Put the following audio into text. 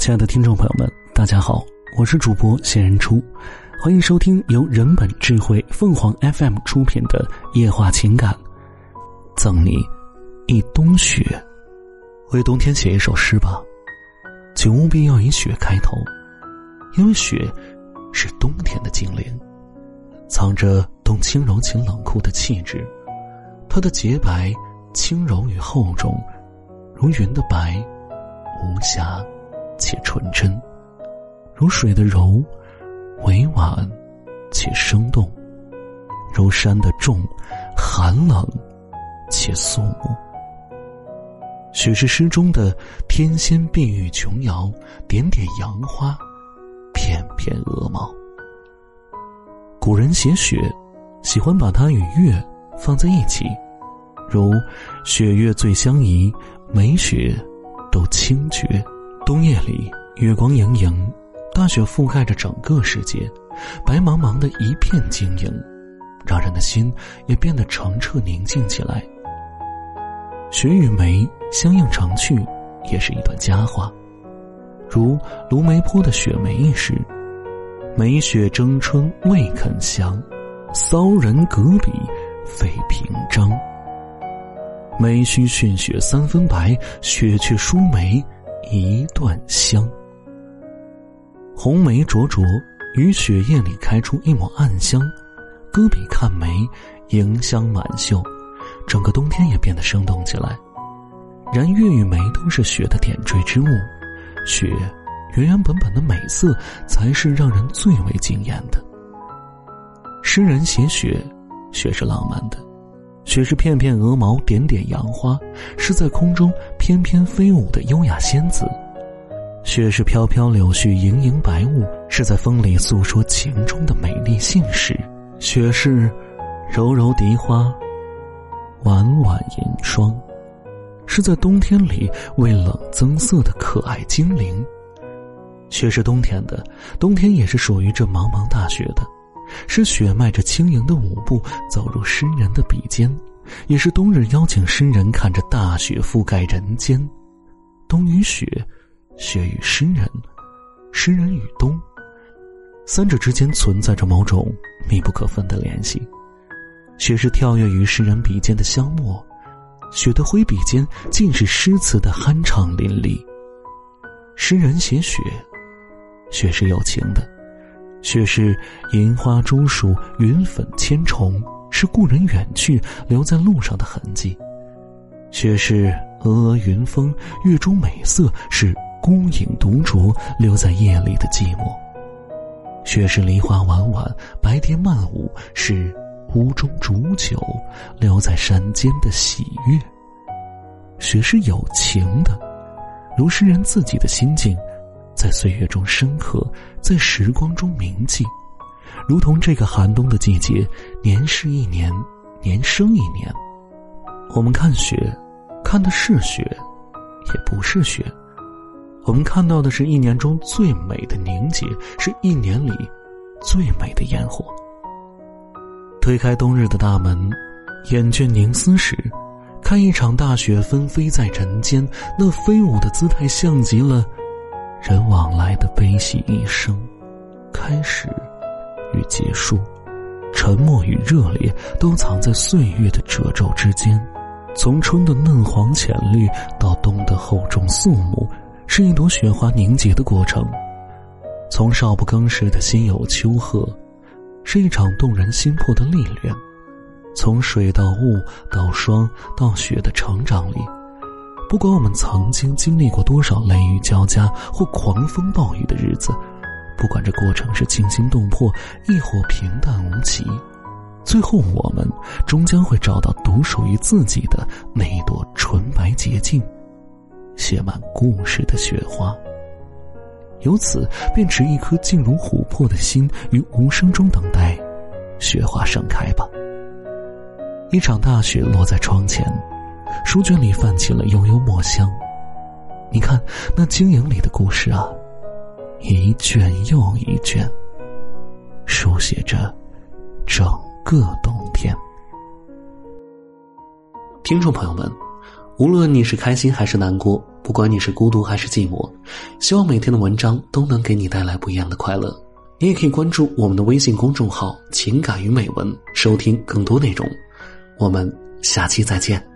亲爱的听众朋友们，大家好，我是主播谢人初，欢迎收听由人本智慧凤凰 FM 出品的《夜话情感》，赠你一冬雪，为冬天写一首诗吧，请务必要以雪开头，因为雪是冬天的精灵，藏着冬轻柔且冷酷的气质，它的洁白、轻柔与厚重，如云的白，无瑕。且纯真，如水的柔，委婉且生动；如山的重，寒冷且肃穆。雪是诗中的天仙碧玉琼瑶，点点杨花，片片鹅毛。古人写雪，喜欢把它与月放在一起，如“雪月最相宜，梅雪都清绝”。冬夜里，月光盈盈，大雪覆盖着整个世界，白茫茫的一片晶莹，让人的心也变得澄澈宁静起来。雪与梅相映成趣，也是一段佳话。如卢梅坡的《雪梅》一诗：“梅雪争春未肯降，骚人阁笔费评章。梅须逊雪三分白，雪却输梅。”一段香，红梅灼灼，于雪夜里开出一抹暗香。搁笔看梅，迎香满袖，整个冬天也变得生动起来。然月与梅都是雪的点缀之物，雪原原本本的美色才是让人最为惊艳的。诗人写雪，雪是浪漫的。雪是片片鹅毛，点点杨花，是在空中翩翩飞舞的优雅仙子；雪是飘飘柳絮，盈盈白雾，是在风里诉说情衷的美丽信使；雪是柔柔荻花，婉婉银霜，是在冬天里为冷增色的可爱精灵。雪是冬天的，冬天也是属于这茫茫大雪的。是雪迈着轻盈的舞步走入诗人的笔尖，也是冬日邀请诗人看着大雪覆盖人间。冬与雪，雪与诗人，诗人与冬，三者之间存在着某种密不可分的联系。雪是跳跃于诗人笔尖的香墨，雪的挥笔间尽是诗词的酣畅淋漓。诗人写雪，雪是有情的。却是银花朱树，云粉千重，是故人远去留在路上的痕迹；却是峨峨云峰，月中美色，是孤影独酌留在夜里的寂寞；雪是梨花婉婉，白蝶漫舞，是屋中煮酒留在山间的喜悦；雪是有情的，如诗人自己的心境。在岁月中深刻，在时光中铭记，如同这个寒冬的季节，年是一年，年生一年。我们看雪，看的是雪，也不是雪。我们看到的是一年中最美的凝结，是一年里最美的烟火。推开冬日的大门，眼倦凝思时，看一场大雪纷飞在人间，那飞舞的姿态像极了。人往来的悲喜一生，开始与结束，沉默与热烈，都藏在岁月的褶皱之间。从春的嫩黄浅绿到冬的厚重肃穆，是一朵雪花凝结的过程。从少不更事的心有丘壑，是一场动人心魄的历练。从水到雾到霜到雪的成长里。不管我们曾经经历过多少雷雨交加或狂风暴雨的日子，不管这过程是惊心动魄亦或平淡无奇，最后我们终将会找到独属于自己的那一朵纯白洁净、写满故事的雪花。由此，便持一颗静如琥珀的心，于无声中等待雪花盛开吧。一场大雪落在窗前。书卷里泛起了悠悠墨香，你看那晶莹里的故事啊，一卷又一卷，书写着整个冬天。听众朋友们，无论你是开心还是难过，不管你是孤独还是寂寞，希望每天的文章都能给你带来不一样的快乐。你也可以关注我们的微信公众号“情感与美文”，收听更多内容。我们下期再见。